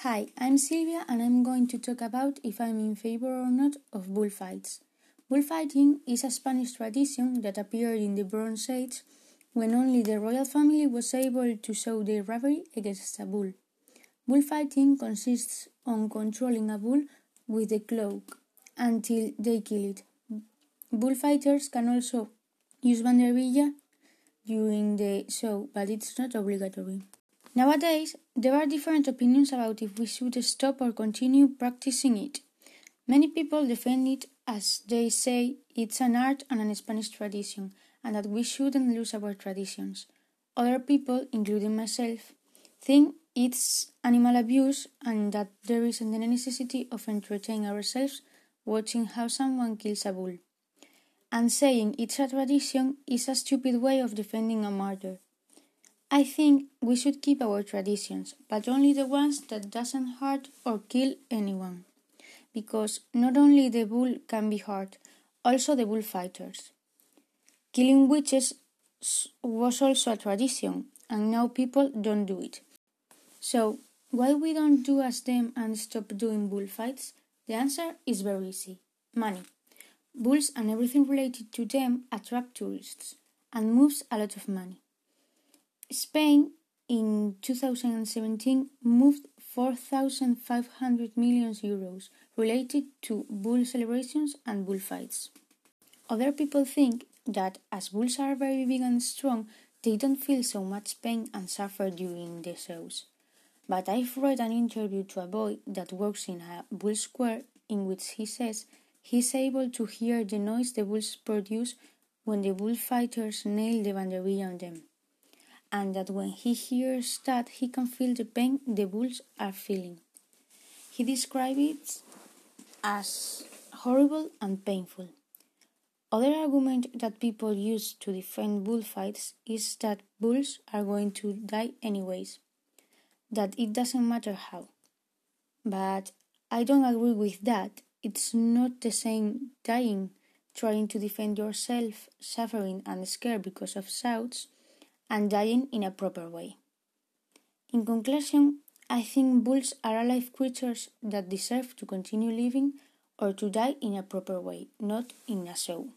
Hi, I'm Silvia and I'm going to talk about if I'm in favor or not of bullfights. Bullfighting is a Spanish tradition that appeared in the Bronze Age when only the royal family was able to show their bravery against a bull. Bullfighting consists on controlling a bull with a cloak until they kill it. Bullfighters can also use banderilla during the show, but it's not obligatory. Nowadays, there are different opinions about if we should stop or continue practicing it. Many people defend it as they say it's an art and a Spanish tradition, and that we shouldn't lose our traditions. Other people, including myself, think it's animal abuse and that there isn't any necessity of entertaining ourselves watching how someone kills a bull. And saying it's a tradition is a stupid way of defending a murder. I think we should keep our traditions, but only the ones that doesn't hurt or kill anyone. Because not only the bull can be hurt, also the bullfighters. Killing witches was also a tradition, and now people don't do it. So, why we don't do as them and stop doing bullfights? The answer is very easy. Money. Bulls and everything related to them attract tourists and moves a lot of money. Spain in 2017 moved 4,500 million euros related to bull celebrations and bullfights. Other people think that as bulls are very big and strong, they don't feel so much pain and suffer during the shows. But I've read an interview to a boy that works in a bull square in which he says he's able to hear the noise the bulls produce when the bullfighters nail the banderilla on them and that when he hears that, he can feel the pain the bulls are feeling. He describes it as horrible and painful. Other argument that people use to defend bullfights is that bulls are going to die anyways, that it doesn't matter how. But I don't agree with that. It's not the same dying, trying to defend yourself, suffering and scared because of shouts, and dying in a proper way. In conclusion, I think bulls are alive creatures that deserve to continue living or to die in a proper way, not in a show.